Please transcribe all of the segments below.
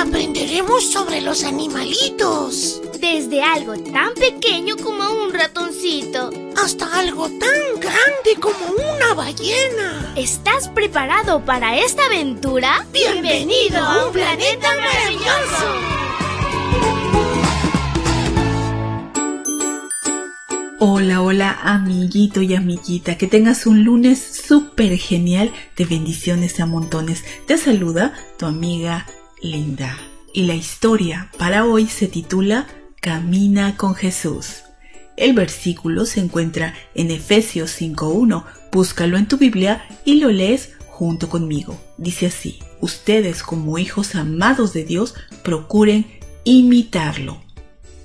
aprenderemos sobre los animalitos. Desde algo tan pequeño como un ratoncito. Hasta algo tan grande como una ballena. ¿Estás preparado para esta aventura? Bienvenido a un planeta maravilloso. Hola, hola amiguito y amiguita, que tengas un lunes súper genial de bendiciones a montones. Te saluda tu amiga Linda. Y la historia para hoy se titula Camina con Jesús. El versículo se encuentra en Efesios 5.1. Búscalo en tu Biblia y lo lees junto conmigo. Dice así, ustedes como hijos amados de Dios procuren imitarlo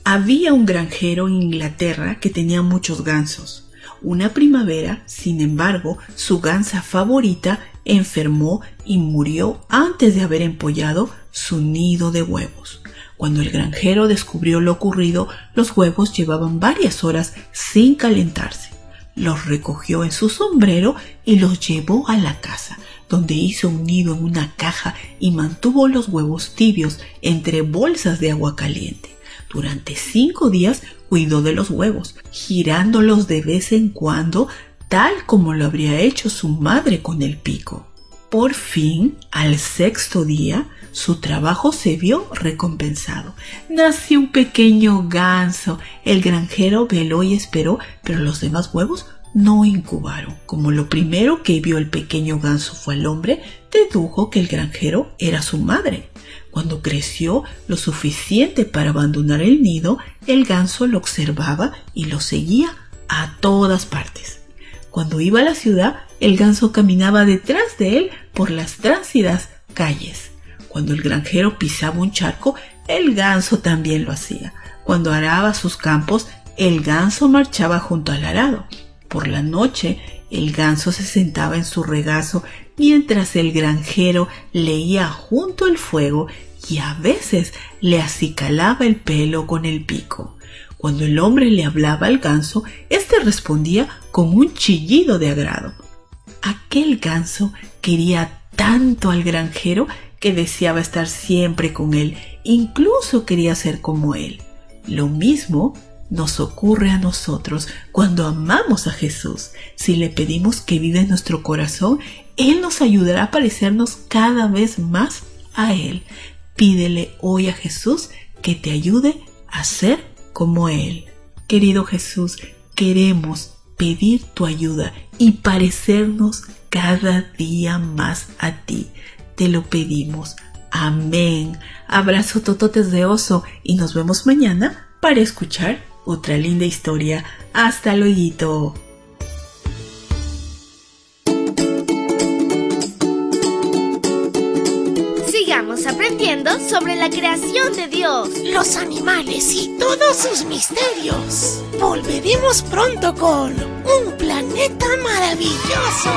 había un granjero en Inglaterra que tenía muchos gansos. Una primavera, sin embargo, su gansa favorita enfermó y murió antes de haber empollado su nido de huevos. Cuando el granjero descubrió lo ocurrido, los huevos llevaban varias horas sin calentarse. Los recogió en su sombrero y los llevó a la casa, donde hizo un nido en una caja y mantuvo los huevos tibios entre bolsas de agua caliente. Durante cinco días cuidó de los huevos, girándolos de vez en cuando, tal como lo habría hecho su madre con el pico. Por fin, al sexto día, su trabajo se vio recompensado. Nació un pequeño ganso. El granjero veló y esperó, pero los demás huevos no incubaron. Como lo primero que vio el pequeño ganso fue el hombre, dedujo que el granjero era su madre. Cuando creció lo suficiente para abandonar el nido, el ganso lo observaba y lo seguía a todas partes. Cuando iba a la ciudad, el ganso caminaba detrás de él por las tránsidas calles. Cuando el granjero pisaba un charco, el ganso también lo hacía. Cuando araba sus campos, el ganso marchaba junto al arado. Por la noche, el ganso se sentaba en su regazo mientras el granjero leía junto al fuego y a veces le acicalaba el pelo con el pico. Cuando el hombre le hablaba al ganso, éste respondía con un chillido de agrado. Aquel ganso quería tanto al granjero que deseaba estar siempre con él, incluso quería ser como él. Lo mismo nos ocurre a nosotros cuando amamos a Jesús. Si le pedimos que viva en nuestro corazón, Él nos ayudará a parecernos cada vez más a Él. Pídele hoy a Jesús que te ayude a ser como Él. Querido Jesús, queremos pedir tu ayuda y parecernos cada día más a ti. Te lo pedimos. Amén. Abrazo tototes de oso y nos vemos mañana para escuchar otra linda historia. Hasta luego. Sigamos aprendiendo sobre la creación de Dios, los animales y todos sus misterios. Volveremos pronto con un planeta maravilloso.